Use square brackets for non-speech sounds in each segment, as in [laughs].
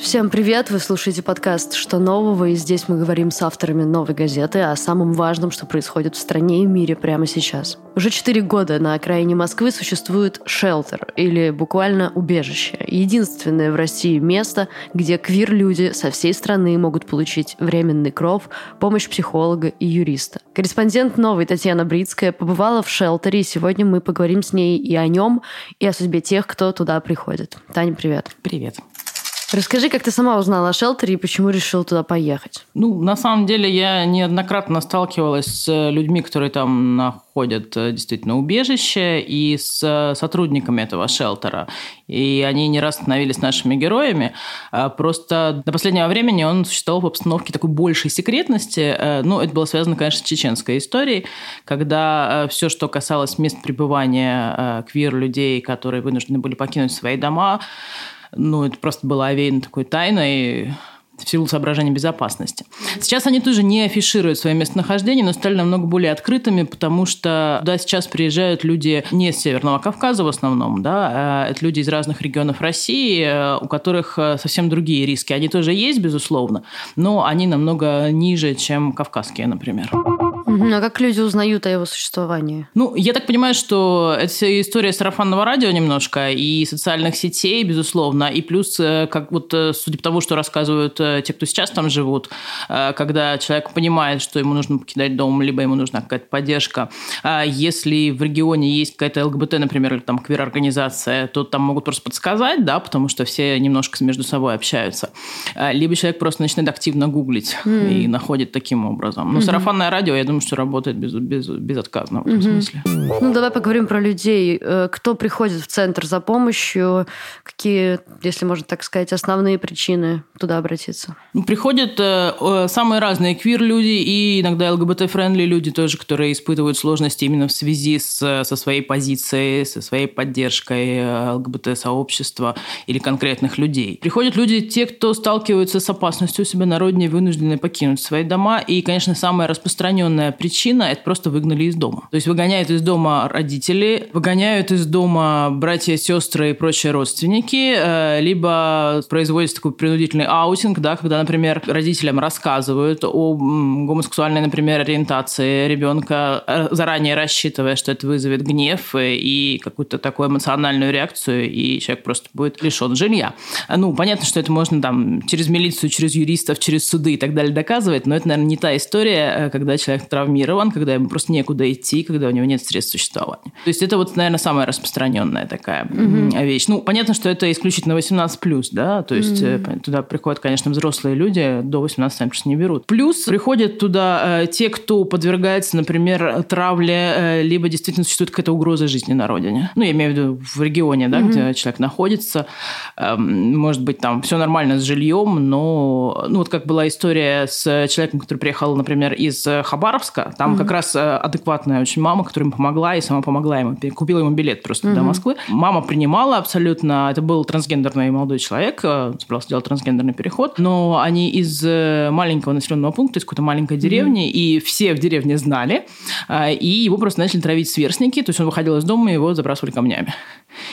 Всем привет! Вы слушаете подкаст «Что нового?» и здесь мы говорим с авторами «Новой газеты» о самом важном, что происходит в стране и мире прямо сейчас. Уже четыре года на окраине Москвы существует шелтер, или буквально убежище. Единственное в России место, где квир-люди со всей страны могут получить временный кров, помощь психолога и юриста. Корреспондент «Новой» Татьяна Брицкая побывала в шелтере, и сегодня мы поговорим с ней и о нем, и о судьбе тех, кто туда приходит. Таня, привет. Привет. Расскажи, как ты сама узнала о шелтере и почему решила туда поехать? Ну, на самом деле, я неоднократно сталкивалась с людьми, которые там находят э, действительно убежище, и с э, сотрудниками этого шелтера. И они не раз становились нашими героями. А просто до последнего времени он существовал в обстановке такой большей секретности. Э, ну, это было связано, конечно, с чеченской историей, когда все, что касалось мест пребывания квир-людей, которые вынуждены были покинуть свои дома, ну, это просто было овеяно такой тайной в силу соображений безопасности. Сейчас они тоже не афишируют свое местонахождение, но стали намного более открытыми, потому что туда сейчас приезжают люди не с Северного Кавказа в основном, да, а это люди из разных регионов России, э, у которых э, совсем другие риски. Они тоже есть, безусловно, но они намного ниже, чем кавказские, например. А как люди узнают о его существовании? Ну, я так понимаю, что это история сарафанного радио немножко и социальных сетей, безусловно, и плюс, э, как вот, э, судя по тому, что рассказывают э, те, кто сейчас там живут, когда человек понимает, что ему нужно покидать дом, либо ему нужна какая-то поддержка. А если в регионе есть какая-то ЛГБТ, например, или там квир-организация, то там могут просто подсказать, да, потому что все немножко между собой общаются. А, либо человек просто начинает активно гуглить mm. и находит таким образом. Ну, mm-hmm. сарафанное радио, я думаю, что работает без, без, безотказно в этом угу. смысле. Ну, давай поговорим про людей. Э, кто приходит в центр за помощью? Какие, если можно так сказать, основные причины туда обратиться? Ну, приходят э, самые разные квир-люди и иногда ЛГБТ- friendly люди тоже, которые испытывают сложности именно в связи с, со своей позицией, со своей поддержкой э, ЛГБТ-сообщества или конкретных людей. Приходят люди, те, кто сталкиваются с опасностью у себя на родине, вынуждены покинуть свои дома. И, конечно, самая причина – это просто выгнали из дома. То есть выгоняют из дома родители, выгоняют из дома братья, сестры и прочие родственники, э, либо производится такой принудительный аутинг, да, когда, например, родителям рассказывают о гомосексуальной, например, ориентации ребенка, э, заранее рассчитывая, что это вызовет гнев и какую-то такую эмоциональную реакцию, и человек просто будет лишен жилья. Ну, понятно, что это можно там через милицию, через юристов, через суды и так далее доказывать, но это, наверное, не та история, э, когда человек травмирован, когда ему просто некуда идти, когда у него нет средств существования. То есть это вот, наверное, самая распространенная такая mm-hmm. вещь. Ну, понятно, что это исключительно 18+, да, то есть mm-hmm. туда приходят, конечно, взрослые люди, до 18 там просто не берут. Плюс приходят туда э, те, кто подвергается, например, травле, э, либо действительно существует какая-то угроза жизни на родине. Ну, я имею в виду в регионе, да, mm-hmm. где человек находится. Э, может быть, там все нормально с жильем, но, ну, вот как была история с человеком, который приехал, например, из Хабаровска, Иркутска. Там mm-hmm. как раз э, адекватная очень мама, которая ему помогла и сама помогла ему. Купила ему билет просто mm-hmm. до Москвы. Мама принимала абсолютно. Это был трансгендерный молодой человек, э, собирался делать трансгендерный переход. Но они из э, маленького населенного пункта, из какой-то маленькой деревни, mm-hmm. и все в деревне знали. И его просто начали травить сверстники. То есть он выходил из дома, и его забрасывали камнями.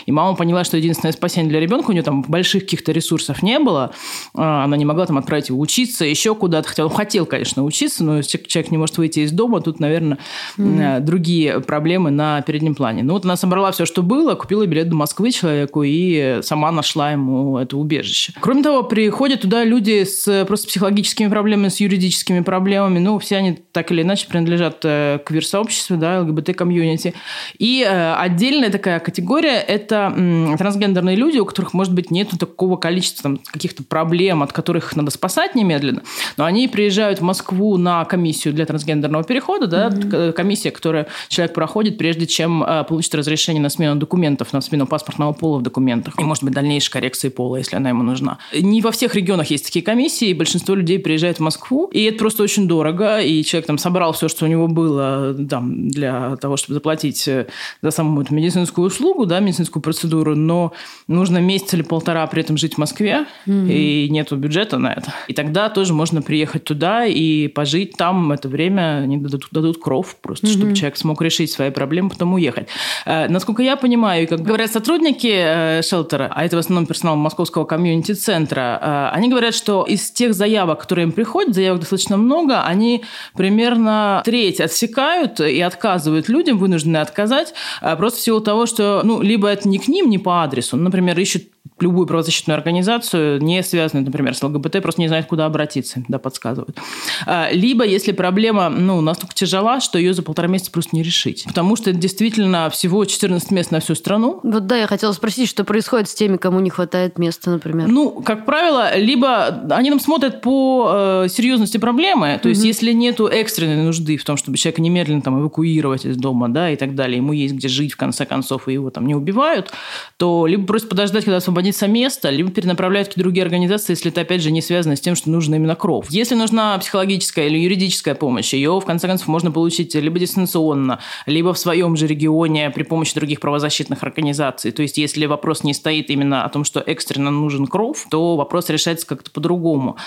И мама поняла, что единственное спасение для ребенка, у нее там больших каких-то ресурсов не было, а, она не могла там отправить его учиться, еще куда-то, хотя он хотел, конечно, учиться, но человек не может выйти из дома, тут, наверное, mm-hmm. другие проблемы на переднем плане. Ну вот она собрала все, что было, купила билет до Москвы человеку и сама нашла ему это убежище. Кроме того, приходят туда люди с просто психологическими проблемами, с юридическими проблемами, ну, все они так или иначе принадлежат э, к квир-сообществу, да, ЛГБТ-комьюнити. И э, отдельная такая категория – это трансгендерные люди, у которых, может быть, нет такого количества там, каких-то проблем, от которых надо спасать немедленно, но они приезжают в Москву на комиссию для трансгендерного перехода, да, mm-hmm. комиссия, которая человек проходит, прежде чем э, получит разрешение на смену документов, на смену паспортного пола в документах, и, может быть, дальнейшей коррекции пола, если она ему нужна. Не во всех регионах есть такие комиссии, и большинство людей приезжает в Москву, и это просто очень дорого, и человек там собрал все, что у него было там, для того, чтобы заплатить э, за саму эту медицинскую услугу, да, медицинскую процедуру, но нужно месяц или полтора при этом жить в Москве, mm-hmm. и нету бюджета на это. И тогда тоже можно приехать туда и пожить там это время они дадут, дадут кров просто, mm-hmm. чтобы человек смог решить свои проблемы, потом уехать. Э, насколько я понимаю, и как говорят сотрудники э, шелтера, а это в основном персонал московского комьюнити-центра, э, они говорят, что из тех заявок, которые им приходят, заявок достаточно много, они примерно треть отсекают и отказывают людям, вынуждены отказать, просто в силу того, что ну, либо это не к ним, не по адресу, например, ищут любую правозащитную организацию, не связанную, например, с ЛГБТ, просто не знают, куда обратиться, да, подсказывают. А, либо, если проблема, ну, настолько тяжела, что ее за полтора месяца просто не решить. Потому что это действительно всего 14 мест на всю страну. Вот да, я хотела спросить, что происходит с теми, кому не хватает места, например? Ну, как правило, либо они нам смотрят по э, серьезности проблемы, то есть mm если нету экстренной нужды в том, чтобы человека немедленно там эвакуировать из дома, да, и так далее, ему есть где жить, в конце концов, и его там не убивают, то либо просто подождать, когда освободится освободится место, либо перенаправляют в другие организации, если это, опять же, не связано с тем, что нужно именно кров. Если нужна психологическая или юридическая помощь, ее, в конце концов, можно получить либо дистанционно, либо в своем же регионе при помощи других правозащитных организаций. То есть, если вопрос не стоит именно о том, что экстренно нужен кров, то вопрос решается как-то по-другому.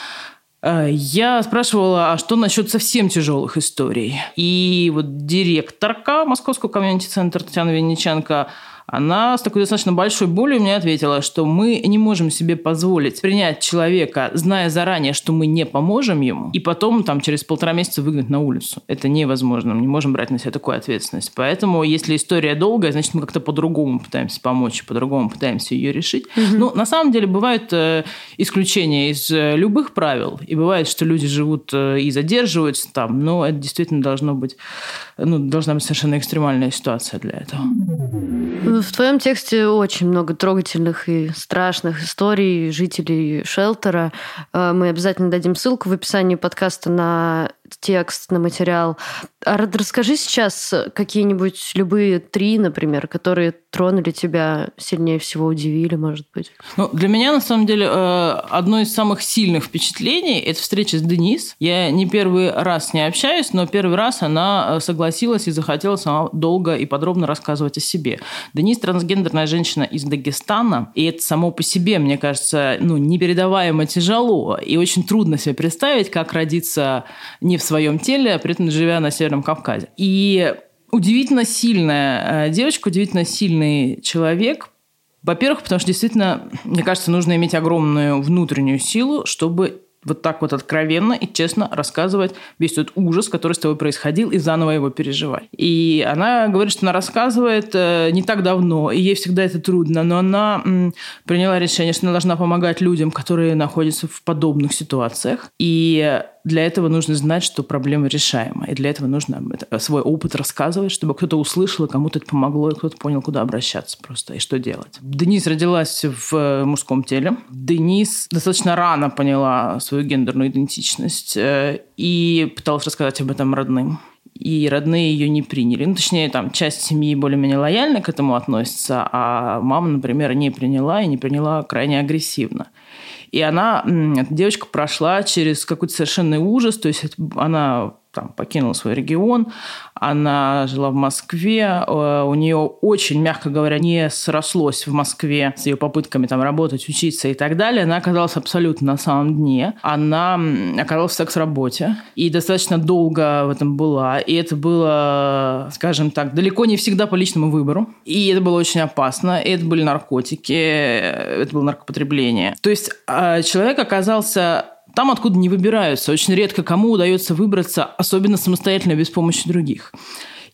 Э, я спрашивала, а что насчет совсем тяжелых историй? И вот директорка Московского комьюнити-центра Татьяна Винниченко она с такой достаточно большой болью мне ответила, что мы не можем себе позволить принять человека, зная заранее, что мы не поможем ему, и потом там через полтора месяца выгнать на улицу. Это невозможно. Мы не можем брать на себя такую ответственность. Поэтому, если история долгая, значит, мы как-то по-другому пытаемся помочь, по-другому пытаемся ее решить. Угу. Ну, на самом деле, бывают э, исключения из э, любых правил. И бывает, что люди живут э, и задерживаются там, но это действительно должно быть, ну, должна быть совершенно экстремальная ситуация для этого. В твоем тексте очень много трогательных и страшных историй жителей шелтера. Э, мы обязательно дадим ссылку в описании подкаста на текст, на материал. А расскажи сейчас какие-нибудь любые три, например, которые тронули тебя сильнее всего, удивили, может быть. Ну, для меня, на самом деле, э, одно из самых сильных впечатлений – это встреча с Денис. Я не первый раз с ней общаюсь, но первый раз она э, согласилась и захотела сама долго и подробно рассказывать о себе. Денис – трансгендерная женщина из Дагестана, и это само по себе, мне кажется, ну, непередаваемо тяжело, и очень трудно себе представить, как родиться не в своем теле, а при этом живя на Северном Кавказе. И удивительно сильная э, девочка, удивительно сильный человек. Во-первых, потому что действительно, мне кажется, нужно иметь огромную внутреннюю силу, чтобы вот так вот откровенно и честно рассказывать весь тот ужас, который с тобой происходил, и заново его переживать. И она говорит, что она рассказывает э, не так давно, и ей всегда это трудно, но она приняла решение, что она должна помогать людям, которые находятся в подобных ситуациях. И для этого нужно знать, что проблема решаема. И для этого нужно свой опыт рассказывать, чтобы кто-то услышал, кому-то это помогло, и кто-то понял, куда обращаться просто и что делать. Денис родилась в э, мужском теле. Денис достаточно рано поняла свою гендерную идентичность э, и пыталась рассказать об этом родным и родные ее не приняли. Ну, точнее, там часть семьи более-менее лояльно к этому относится, а мама, например, не приняла и не приняла крайне агрессивно. И она, эта девочка прошла через какой-то совершенный ужас, то есть она там, покинула свой регион, она жила в Москве, э, у нее очень, мягко говоря, не срослось в Москве с ее попытками там работать, учиться и так далее. Она оказалась абсолютно на самом дне. Она оказалась в секс-работе и достаточно долго в этом была. И это было, скажем так, далеко не всегда по личному выбору. И это было очень опасно. И это были наркотики, это было наркопотребление. То есть э, человек оказался там, откуда не выбираются. Очень редко кому удается выбраться, особенно самостоятельно, без помощи других.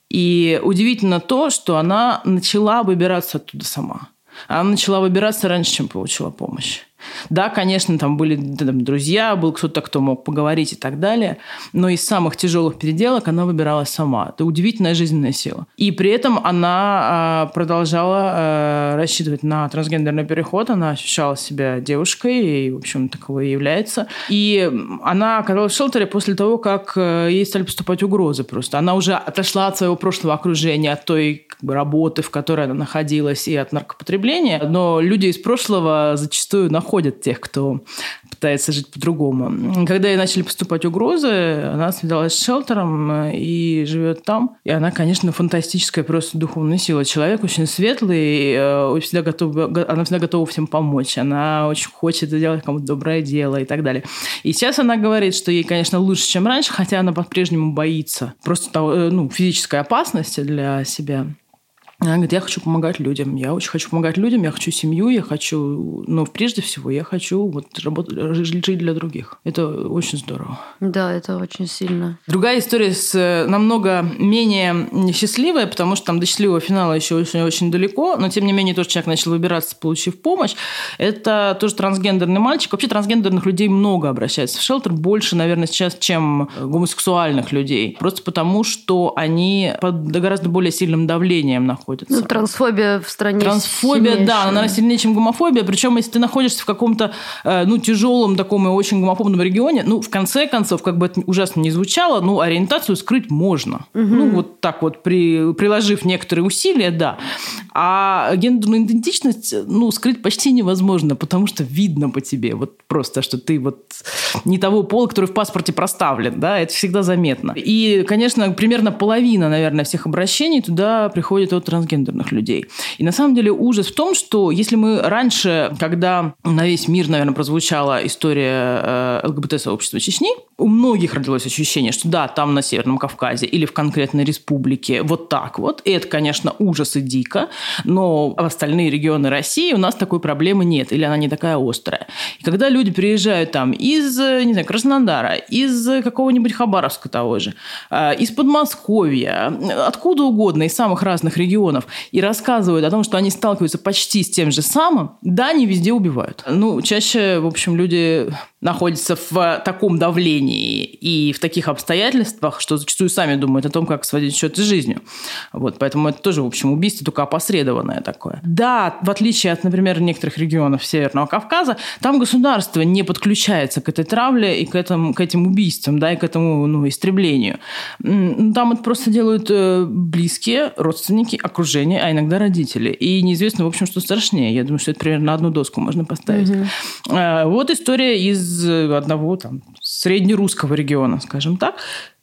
И удивительно то, что она начала выбираться оттуда сама. Она начала выбираться раньше, чем получила помощь. Да, конечно, там были там, друзья, был кто-то, кто мог поговорить и так далее, но из самых тяжелых переделок она выбиралась сама. Это удивительная жизненная сила. И при этом она э, продолжала э, рассчитывать на трансгендерный переход, она ощущала себя девушкой, и, в общем, таковой является. И она оказалась в шелтере после того, как э, ей стали поступать угрозы просто. Она уже отошла от своего прошлого окружения, от той как бы, работы, в которой она находилась, и от наркопотребления, но люди из прошлого зачастую находят находят тех, кто пытается жить по-другому. Когда ей начали поступать угрозы, она связалась с шелтером э, и живет там. И она, конечно, фантастическая просто духовная сила. Человек очень светлый, э, всегда готов, она всегда готова всем помочь. Она очень хочет сделать кому-то доброе дело и так далее. И сейчас она говорит, что ей, конечно, лучше, чем раньше, хотя она по-прежнему боится просто э, ну, физической опасности для себя. Она говорит, я хочу помогать людям, я очень хочу помогать людям, я хочу семью, я хочу, но прежде всего я хочу вот работать, жить для других. Это очень здорово. Да, это очень сильно. Другая история с э, намного менее счастливая, потому что там до счастливого финала еще очень-очень далеко, но тем не менее тоже человек начал выбираться, получив помощь. Это тоже трансгендерный мальчик. Вообще трансгендерных людей много обращается в шелтер, больше, наверное, сейчас, чем гомосексуальных людей. Просто потому, что они под гораздо более сильным давлением находятся находятся. Ну, трансфобия в стране Трансфобия, сильнейшая. да, она сильнее, чем гомофобия. Причем, если ты находишься в каком-то, э, ну, тяжелом таком и очень гомофобном регионе, ну, в конце концов, как бы это ужасно не звучало, ну, ориентацию скрыть можно. Угу. Ну, вот так вот, при, приложив некоторые усилия, да. А гендерную идентичность, ну, скрыть почти невозможно, потому что видно по тебе, вот просто, что ты вот не того пола, который в паспорте проставлен, да, это всегда заметно. И, конечно, примерно половина, наверное, всех обращений туда приходит от трансгендерных людей. И на самом деле ужас в том, что если мы раньше, когда на весь мир, наверное, прозвучала история э, ЛГБТ-сообщества Чечни, у многих родилось ощущение, что да, там на Северном Кавказе или в конкретной республике вот так вот. И это, конечно, ужас и дико, но в остальные регионы России у нас такой проблемы нет, или она не такая острая. И когда люди приезжают там из, не знаю, Краснодара, из какого-нибудь Хабаровска того же, э, из Подмосковья, откуда угодно, из самых разных регионов, регионов и рассказывают о том, что они сталкиваются почти с тем же самым, да, они везде убивают. Ну, чаще, в общем, люди находятся в таком давлении и в таких обстоятельствах, что зачастую сами думают о том, как сводить счеты с жизнью. Вот, поэтому это тоже, в общем, убийство только опосредованное такое. Да, в отличие от, например, некоторых регионов Северного Кавказа, там государство не подключается к этой травле и к, этому, к этим убийствам, да, и к этому ну, истреблению. Там это просто делают э, близкие, родственники, окружение, а иногда родители. И неизвестно, в общем, что страшнее. Я думаю, что это примерно на одну доску можно поставить. Угу. Вот история из одного там среднерусского региона, скажем так,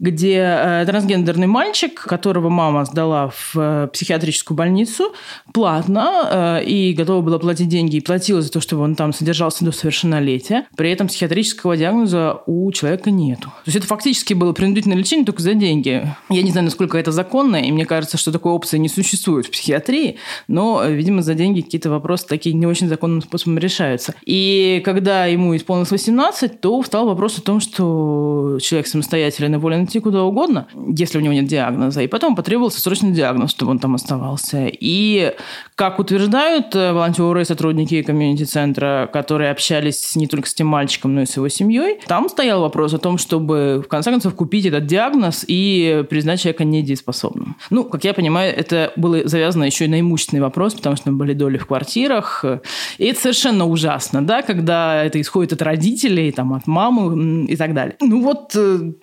где э, трансгендерный мальчик, которого мама сдала в э, психиатрическую больницу платно э, и готова была платить деньги и платила за то, чтобы он там содержался до совершеннолетия. При этом психиатрического диагноза у человека нету. То есть это фактически было принудительное лечение только за деньги. Я не знаю, насколько это законно, и мне кажется, что такой опции не существует в психиатрии, но, видимо, за деньги какие-то вопросы такие не очень законным способом решаются. И когда ему исполнилось 18, то встал вопрос о том, что человек самостоятельно волен идти куда угодно, если у него нет диагноза. И потом потребовался срочный диагноз, чтобы он там оставался. И, как утверждают э, волонтеры и сотрудники комьюнити-центра, которые общались не только с тем мальчиком, но и с его семьей, там стоял вопрос о том, чтобы, в конце концов, купить этот диагноз и признать человека недееспособным. Ну, как я понимаю, это было завязано еще и на имущественный вопрос, потому что были доли в квартирах. И это совершенно ужасно, да, когда это исходит от родителей, там, от мамы и так далее. Ну вот э,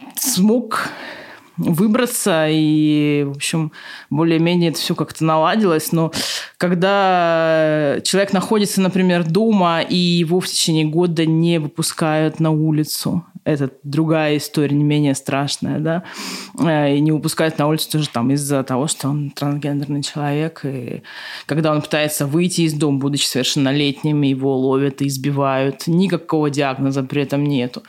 выбраться, и, в общем, более-менее это все как-то наладилось. Но когда человек находится, например, дома, и его в течение года не выпускают на улицу, это другая история, не менее страшная, да, э, и не выпускают на улицу тоже там из-за того, что он трансгендерный человек, и когда он пытается выйти из дома, будучи совершеннолетним, его ловят и избивают, никакого диагноза при этом нету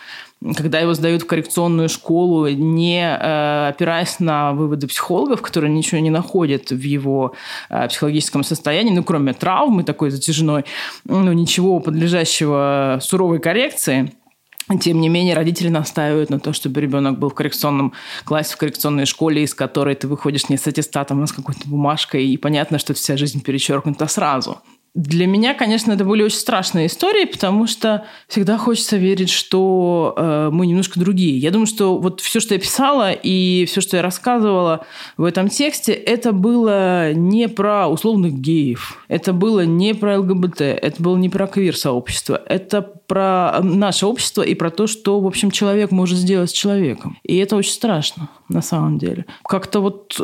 когда его сдают в коррекционную школу, не э, опираясь на выводы психологов, которые ничего не находят в его э, психологическом состоянии, ну, кроме травмы такой затяжной, ну, ничего подлежащего суровой коррекции, тем не менее, родители настаивают на то, чтобы ребенок был в коррекционном классе, в коррекционной школе, из которой ты выходишь не с аттестатом, а с какой-то бумажкой, и понятно, что вся жизнь перечеркнута сразу. Для меня, конечно, это были очень страшные истории, потому что всегда хочется верить, что э, мы немножко другие. Я думаю, что вот все, что я писала и все, что я рассказывала в этом тексте, это было не про условных геев, это было не про ЛГБТ, это было не про квир-сообщество, это про наше общество и про то, что, в общем, человек может сделать с человеком. И это очень страшно, на самом деле. Как-то вот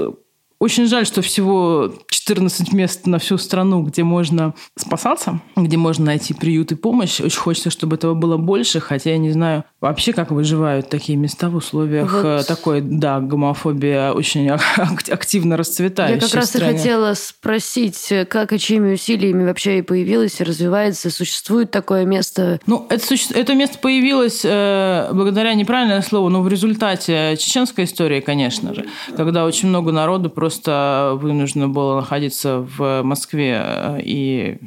очень жаль, что всего 14 мест на всю страну, где можно спасаться, где можно найти приют и помощь. Очень хочется, чтобы этого было больше, хотя я не знаю вообще, как выживают такие места в условиях вот. Э, такой, да, гомофобия очень [laughs] активно расцветающей Я как раз стране. и хотела спросить, как и чьими усилиями вообще и появилось, и развивается, существует такое место? Ну, это, это место появилось э, благодаря неправильное слово, но в результате чеченской истории, конечно же, когда очень много народу просто просто вынуждено было находиться в Москве, э, и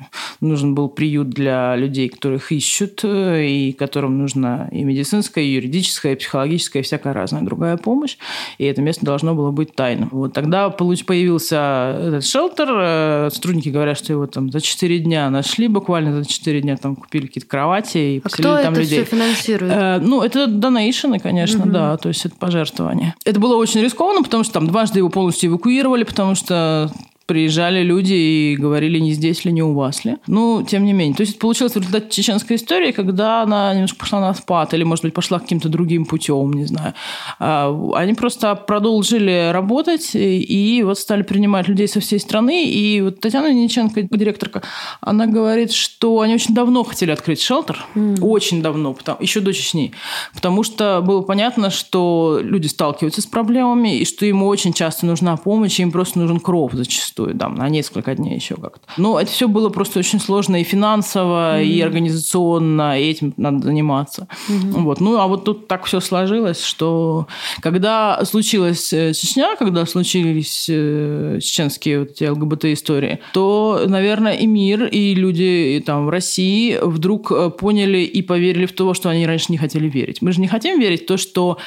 нужен был приют для людей, которых ищут, э, и которым нужна и медицинская, и юридическая, и психологическая, и всякая разная другая помощь. И это место должно было быть тайным. Вот тогда появился этот шелтер. Э, сотрудники говорят, что его там за 4 дня нашли, буквально за 4 дня там купили какие-то кровати и а кто там это людей. все финансирует? Ну, это донейшены, конечно, угу. да, то есть это пожертвование. Это было очень рискованно, потому что там дважды его полностью эвакуировали эвакуировали, потому что приезжали люди и говорили, не здесь ли, не у вас ли. Ну, тем не менее. То есть, получилось в результате чеченской истории, когда она немножко пошла на спад, или, может быть, пошла каким-то другим путем, не знаю. А, они просто продолжили работать и вот стали принимать людей со всей страны. И вот Татьяна Ниченко, директорка, она говорит, что они очень давно хотели открыть шелтер. Mm. Очень давно, потому, еще до Чечни. Потому что было понятно, что люди сталкиваются с проблемами, и что им очень часто нужна помощь, и им просто нужен кров зачастую зачастую, там, на несколько дней еще как-то. Но это все было просто очень сложно и финансово, mm-hmm. и организационно, и этим надо заниматься. Mm-hmm. Вот. Ну, а вот тут так все сложилось, что когда случилась э, Чечня, когда случились э, чеченские вот эти ЛГБТ-истории, то, наверное, и мир, и люди и, там в России вдруг э, поняли и поверили в то, что они раньше не хотели верить. Мы же не хотим верить в то, что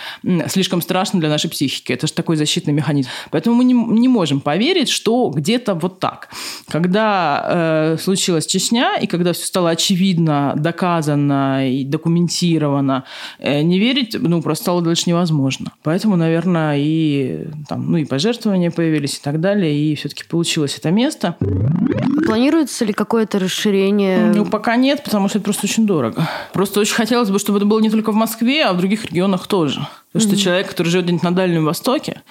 слишком страшно для нашей психики. Это же такой защитный механизм. Поэтому мы не, не можем поверить, что где-то вот так. Когда э, случилась Чечня, и когда все стало очевидно, доказано и документировано, э, не верить, ну, просто стало дальше невозможно. Поэтому, наверное, и, там, ну, и пожертвования появились и так далее, и все-таки получилось это место. Планируется ли какое-то расширение? Ну, пока нет, потому что это просто очень дорого. Просто очень хотелось бы, чтобы это было не только в Москве, а в других регионах тоже. Потому mm-hmm. что человек, который живет где-нибудь на Дальнем Востоке,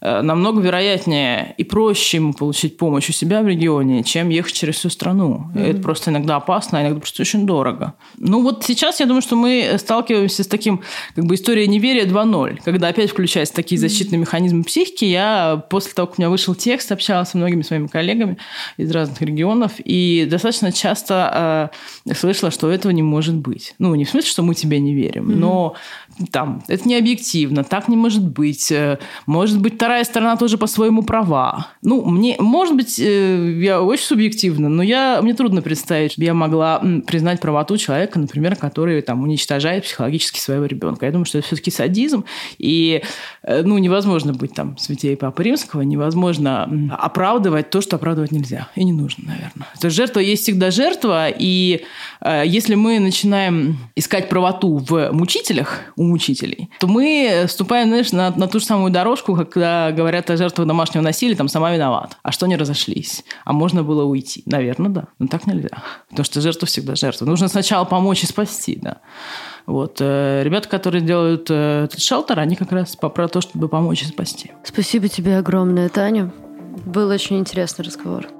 намного вероятнее и проще ему получить помощь у себя в регионе, чем ехать через всю страну. Mm-hmm. Это просто иногда опасно, а иногда просто очень дорого. Ну вот сейчас я думаю, что мы сталкиваемся с таким как бы историей неверия 2.0, когда опять включаются такие защитные механизмы психики. Я после того, как у меня вышел текст, общалась со многими своими коллегами из разных регионов, и достаточно часто э, слышала, что этого не может быть. Ну, не в смысле, что мы тебе не верим, mm-hmm. но там, это не объективно, так не может быть. Э, может быть, вторая сторона тоже по-своему права. Ну, мне, может быть, э, я очень субъективна, но я, мне трудно представить, что я могла признать правоту человека, например, который там уничтожает психологически своего ребенка. Я думаю, что это все-таки садизм, и э, ну, невозможно быть там святей Папы Римского, невозможно оправдывать то, что оправдывать нельзя. И не нужно, наверное. То есть жертва есть всегда жертва, и если мы начинаем искать правоту в мучителях, у мучителей, то мы вступаем, знаешь, на, на ту же самую дорожку, когда говорят о жертвах домашнего насилия, там сама виновата. А что не разошлись? А можно было уйти? Наверное, да. Но так нельзя. Потому что жертва всегда жертва. Нужно сначала помочь и спасти, да. Вот. Э, ребята, которые делают э, этот шелтер, они как раз про то, чтобы помочь и спасти. Спасибо тебе огромное, Таня. Был очень интересный разговор.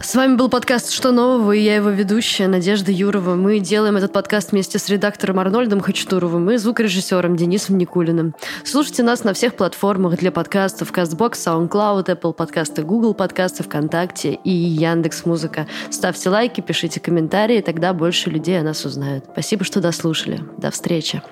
С вами был подкаст «Что нового?» и я его ведущая Надежда Юрова. Мы делаем этот подкаст вместе с редактором Арнольдом Хачатуровым и звукорежиссером Денисом Никулиным. Слушайте нас на всех платформах для подкастов CastBox, SoundCloud, Apple подкасты, Google подкасты, ВКонтакте и Яндекс Музыка. Ставьте лайки, пишите комментарии, тогда больше людей о нас узнают. Спасибо, что дослушали. До встречи.